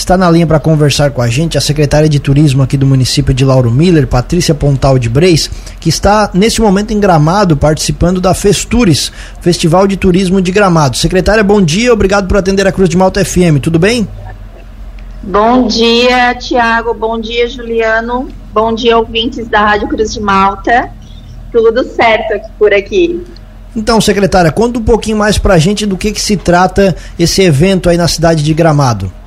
Está na linha para conversar com a gente a secretária de Turismo aqui do município de Lauro Miller, Patrícia Pontal de Breis, que está nesse momento em Gramado participando da Festures, Festival de Turismo de Gramado. Secretária, bom dia, obrigado por atender a Cruz de Malta FM, tudo bem? Bom dia, Tiago, bom dia, Juliano, bom dia, ouvintes da Rádio Cruz de Malta. Tudo certo aqui por aqui. Então, secretária, conta um pouquinho mais pra gente do que, que se trata esse evento aí na cidade de Gramado.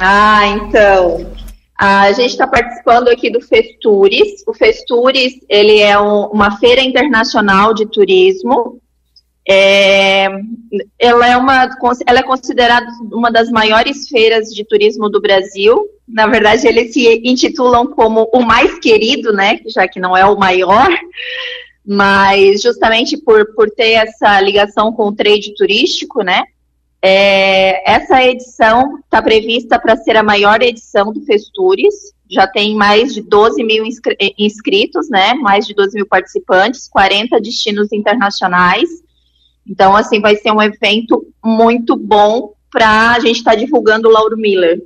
Ah, então. A gente está participando aqui do Festures. O Festures ele é um, uma feira internacional de turismo. É, ela, é uma, ela é considerada uma das maiores feiras de turismo do Brasil. Na verdade, eles se intitulam como o mais querido, né? Já que não é o maior mas justamente por, por ter essa ligação com o trade turístico, né? É, essa edição está prevista para ser a maior edição do Festures, já tem mais de 12 mil eh, inscritos, né? Mais de 12 mil participantes, 40 destinos internacionais. Então, assim, vai ser um evento muito bom para a gente estar tá divulgando o Lauro Miller.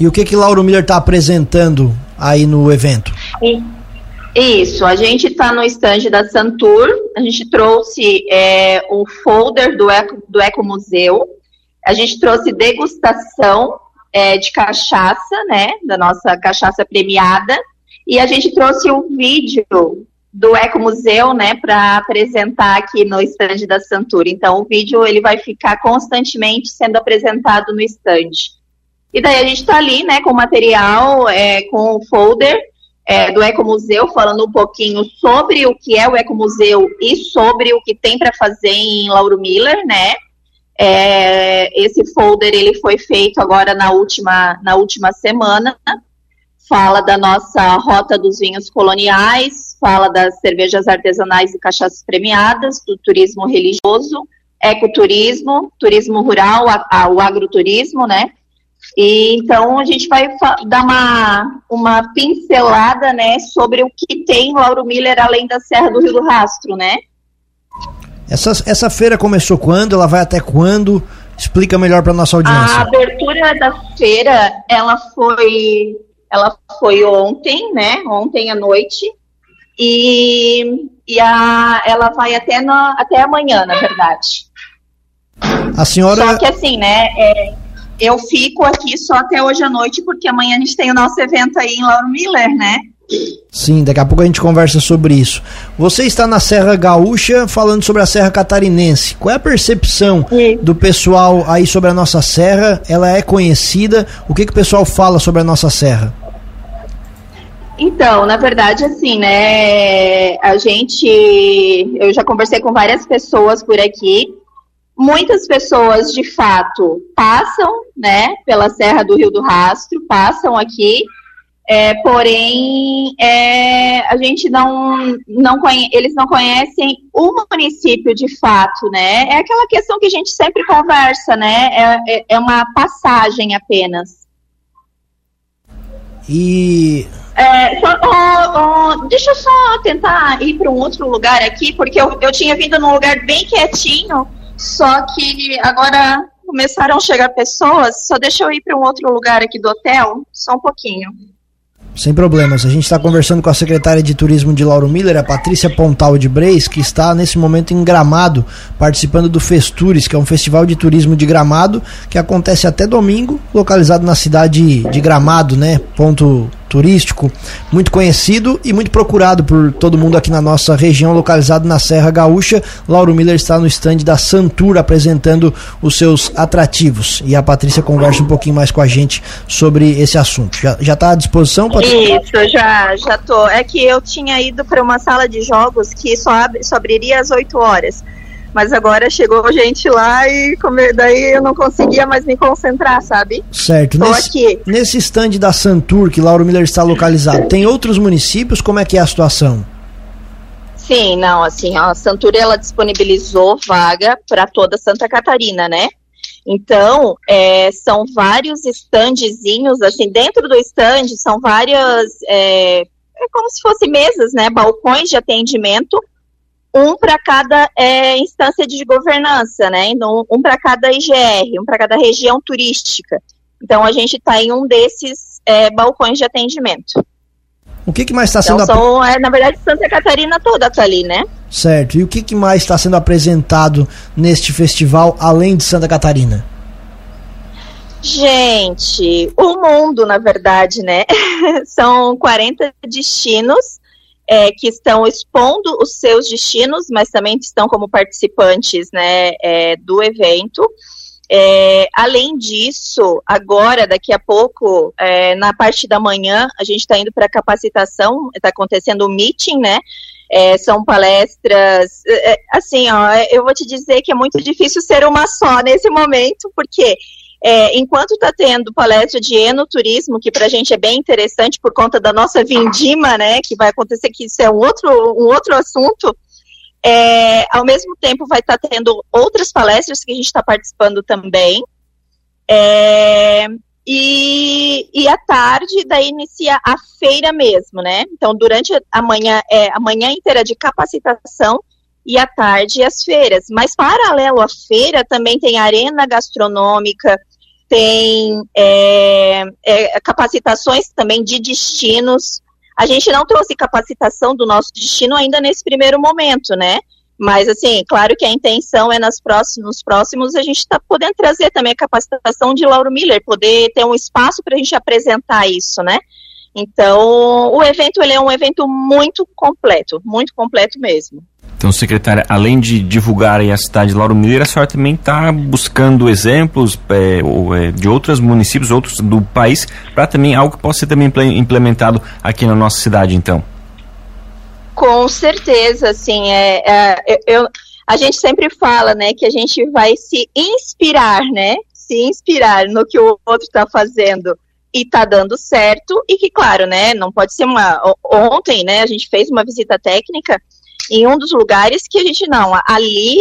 E o que que Lauro Miller está apresentando aí no evento? Sim. Isso, a gente está no estande da Santur, a gente trouxe é, folder do Eco, do Eco Museu, a gente trouxe degustação é, de cachaça, né, da nossa cachaça premiada, e a gente trouxe um vídeo do Eco Museu, né, para apresentar aqui no estande da Santur. Então, o vídeo ele vai ficar constantemente sendo apresentado no estande. E daí a gente está ali, né, com material, é, com o folder, é, do Ecomuseu, falando um pouquinho sobre o que é o Ecomuseu e sobre o que tem para fazer em Lauro Miller, né? É, esse folder ele foi feito agora na última, na última semana. Fala da nossa rota dos vinhos coloniais, fala das cervejas artesanais e cachaças premiadas, do turismo religioso, ecoturismo, turismo rural, a, a, o agroturismo, né? E, então a gente vai dar uma, uma pincelada né, sobre o que tem Lauro Miller além da Serra do Rio do Rastro, né? Essa, essa feira começou quando? Ela vai até quando? Explica melhor para nossa audiência. A abertura da feira, ela foi, ela foi ontem, né? Ontem à noite. E, e a, ela vai até, na, até amanhã, na verdade. A senhora. Só que assim, né? É, eu fico aqui só até hoje à noite, porque amanhã a gente tem o nosso evento aí em Lauro Miller, né? Sim, daqui a pouco a gente conversa sobre isso. Você está na Serra Gaúcha falando sobre a Serra Catarinense. Qual é a percepção Sim. do pessoal aí sobre a nossa serra? Ela é conhecida? O que, que o pessoal fala sobre a nossa serra? Então, na verdade, assim, né? A gente. Eu já conversei com várias pessoas por aqui Muitas pessoas, de fato, passam, né, pela Serra do Rio do Rastro, passam aqui, é, porém, é, a gente não, não conhe eles não conhecem o município de fato, né? É aquela questão que a gente sempre conversa, né? É, é, é uma passagem apenas. E é, só, oh, oh, deixa eu só tentar ir para um outro lugar aqui, porque eu, eu tinha vindo num lugar bem quietinho só que agora começaram a chegar pessoas, só deixa eu ir para um outro lugar aqui do hotel, só um pouquinho. Sem problemas. A gente está conversando com a secretária de Turismo de Lauro Miller, a Patrícia Pontal de Breis, que está nesse momento em Gramado, participando do Festures, que é um festival de turismo de Gramado, que acontece até domingo, localizado na cidade de Gramado, né? Ponto turístico muito conhecido e muito procurado por todo mundo aqui na nossa região, localizado na Serra Gaúcha. Lauro Miller está no estande da Santur apresentando os seus atrativos. E a Patrícia conversa um pouquinho mais com a gente sobre esse assunto. Já está à disposição, Patrícia? Isso, já, já tô. É que eu tinha ido para uma sala de jogos que só, abre, só abriria às 8 horas mas agora chegou gente lá e daí eu não conseguia mais me concentrar, sabe? Certo. Tô nesse, aqui. Nesse stand da Santur, que Lauro Miller está localizado, tem outros municípios? Como é que é a situação? Sim, não, assim, a Santur ela disponibilizou vaga para toda Santa Catarina, né? Então, é, são vários standzinhos, assim, dentro do stand são várias, é, é como se fossem mesas, né, balcões de atendimento um para cada é, instância de governança, né? Então, um para cada IGR, um para cada região turística. Então a gente está em um desses é, balcões de atendimento. O que, que mais está sendo então, são, é, Na verdade, Santa Catarina toda está ali, né? Certo. E o que, que mais está sendo apresentado neste festival, além de Santa Catarina? Gente, o mundo, na verdade, né? São 40 destinos é, que estão expondo os seus destinos, mas também estão como participantes né, é, do evento. É, além disso, agora, daqui a pouco, é, na parte da manhã, a gente está indo para capacitação, está acontecendo o um meeting, né? É, são palestras, é, assim, ó, eu vou te dizer que é muito difícil ser uma só nesse momento, porque é, enquanto está tendo palestra de enoturismo, que para a gente é bem interessante por conta da nossa vindima, né, que vai acontecer, que isso é um outro, um outro assunto, é, ao mesmo tempo vai estar tá tendo outras palestras que a gente está participando também, é, e, e à tarde daí inicia a feira mesmo, né? Então, durante a manhã, é, a manhã inteira de capacitação e à tarde as feiras. Mas paralelo à feira também tem arena gastronômica, tem é, é, capacitações também de destinos. A gente não trouxe capacitação do nosso destino ainda nesse primeiro momento, né? Mas, assim, claro que a intenção é nas próximos, nos próximos a gente está podendo trazer também a capacitação de Lauro Miller, poder ter um espaço para a gente apresentar isso, né? Então, o evento ele é um evento muito completo, muito completo mesmo. Então, secretária, além de divulgar a cidade de Lauro Miller, a senhora também está buscando exemplos é, é, de outros municípios, outros do país, para também algo que possa ser também implementado aqui na nossa cidade, então. Com certeza, sim. É, é, eu, a gente sempre fala, né, que a gente vai se inspirar, né, se inspirar no que o outro está fazendo e está dando certo e que, claro, né, não pode ser uma... Ontem, né, a gente fez uma visita técnica em um dos lugares que a gente não, ali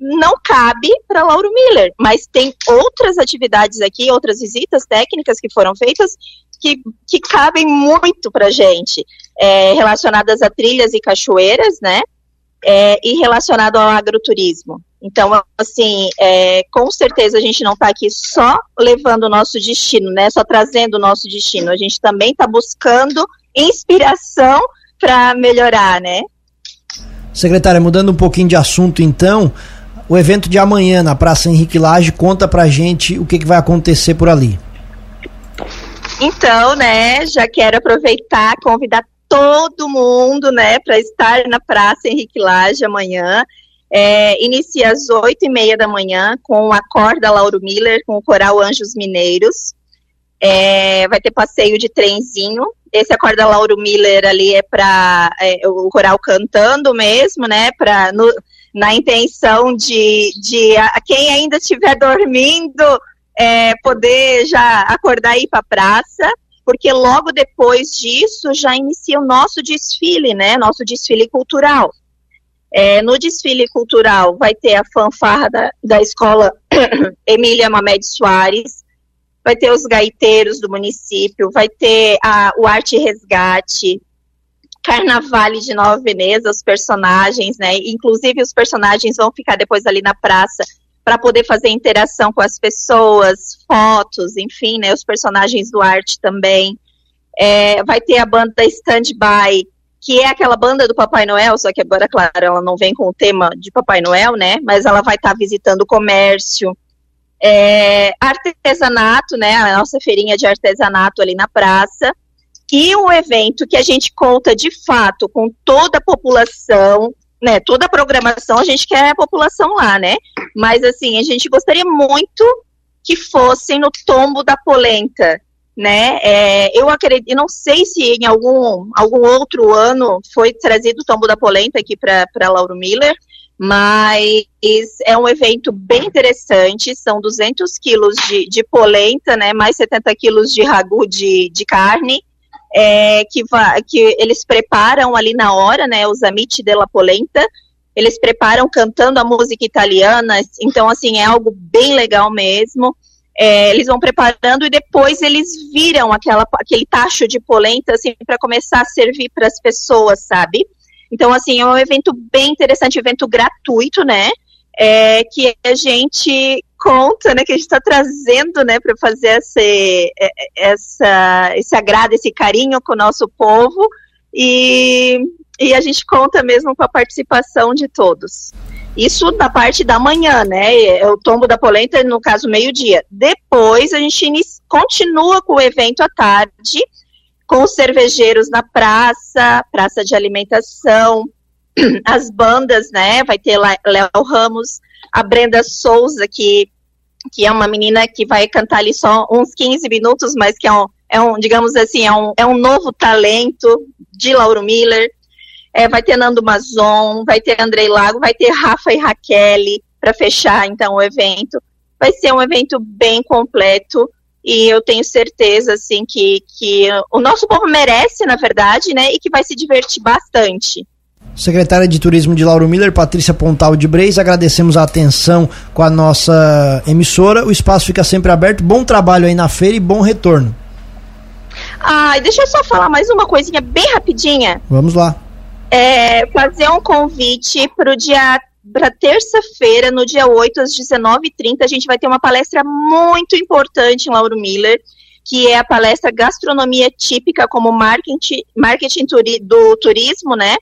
não cabe para Lauro Miller, mas tem outras atividades aqui, outras visitas técnicas que foram feitas que, que cabem muito para gente, é, relacionadas a trilhas e cachoeiras, né? É, e relacionado ao agroturismo. Então, assim, é, com certeza a gente não está aqui só levando o nosso destino, né? Só trazendo o nosso destino. A gente também está buscando inspiração para melhorar, né? Secretária, mudando um pouquinho de assunto então, o evento de amanhã na Praça Henrique Lage, conta pra gente o que, que vai acontecer por ali. Então, né, já quero aproveitar, convidar todo mundo, né, para estar na Praça Henrique Lage amanhã. É, inicia às oito e meia da manhã com a corda Lauro Miller, com o coral Anjos Mineiros. É, vai ter passeio de trenzinho. Esse Acorda Lauro Miller ali é para é, o coral cantando mesmo, né? Pra, no, na intenção de, de a, quem ainda estiver dormindo é, poder já acordar e ir para a praça, porque logo depois disso já inicia o nosso desfile, né? Nosso desfile cultural. É, no desfile cultural vai ter a fanfarra da, da escola Emília Mamed Soares, vai ter os gaiteiros do município, vai ter a, o Arte Resgate, Carnavale de Nova Veneza, os personagens, né? Inclusive os personagens vão ficar depois ali na praça para poder fazer interação com as pessoas, fotos, enfim, né? Os personagens do arte também. É, vai ter a banda Standby, que é aquela banda do Papai Noel, só que agora, claro, ela não vem com o tema de Papai Noel, né? Mas ela vai estar tá visitando o comércio. É, artesanato, né? A nossa feirinha de artesanato ali na praça. E um evento que a gente conta de fato com toda a população, né? Toda a programação, a gente quer a população lá, né? Mas assim, a gente gostaria muito que fossem no tombo da polenta, né? É, eu acredito, não sei se em algum, algum outro ano foi trazido o tombo da polenta aqui para Lauro Miller, mas é um evento bem interessante, são 200 quilos de, de polenta, né, mais 70 quilos de ragu de, de carne, é, que, que eles preparam ali na hora, né, os amici della polenta, eles preparam cantando a música italiana, então, assim, é algo bem legal mesmo, é, eles vão preparando e depois eles viram aquela, aquele tacho de polenta, assim, para começar a servir para as pessoas, sabe? Então, assim, é um evento bem interessante, evento gratuito, né? É, que a gente conta, né, que a gente está trazendo, né, para fazer esse, essa, esse agrado, esse carinho com o nosso povo e, e a gente conta mesmo com a participação de todos. Isso na parte da manhã, né? É o tombo da polenta, no caso, meio-dia. Depois a gente continua com o evento à tarde, com os cervejeiros na praça, praça de alimentação, as bandas, né? Vai ter Léo Ramos, a Brenda Souza, que, que é uma menina que vai cantar ali só uns 15 minutos, mas que é um, é um digamos assim, é um, é um novo talento de Lauro Miller. É, vai ter Nando Mazon, vai ter Andrei Lago, vai ter Rafa e Raquel para fechar então o evento. Vai ser um evento bem completo e eu tenho certeza assim que, que o nosso povo merece, na verdade, né, e que vai se divertir bastante. Secretária de Turismo de Lauro Miller, Patrícia Pontal de Breis, agradecemos a atenção com a nossa emissora. O espaço fica sempre aberto. Bom trabalho aí na feira e bom retorno. Ah, deixa eu só falar mais uma coisinha bem rapidinha. Vamos lá. É, fazer um convite para o dia para terça-feira, no dia 8, às 19h30, a gente vai ter uma palestra muito importante em Lauro Miller, que é a palestra Gastronomia Típica como Marketing, marketing do Turismo, né?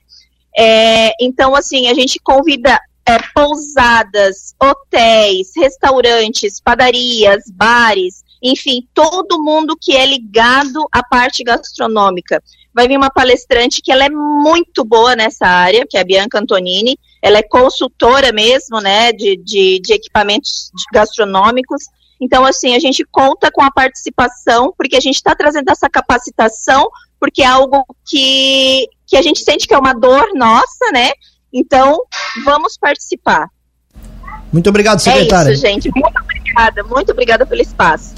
É, então, assim, a gente convida é, pousadas, hotéis, restaurantes, padarias, bares, enfim, todo mundo que é ligado à parte gastronômica. Vai vir uma palestrante que ela é muito boa nessa área, que é a Bianca Antonini. Ela é consultora mesmo, né, de, de, de equipamentos gastronômicos. Então, assim, a gente conta com a participação, porque a gente está trazendo essa capacitação, porque é algo que, que a gente sente que é uma dor nossa, né? Então, vamos participar. Muito obrigado, secretária. É isso, gente. Muito obrigada. Muito obrigada pelo espaço.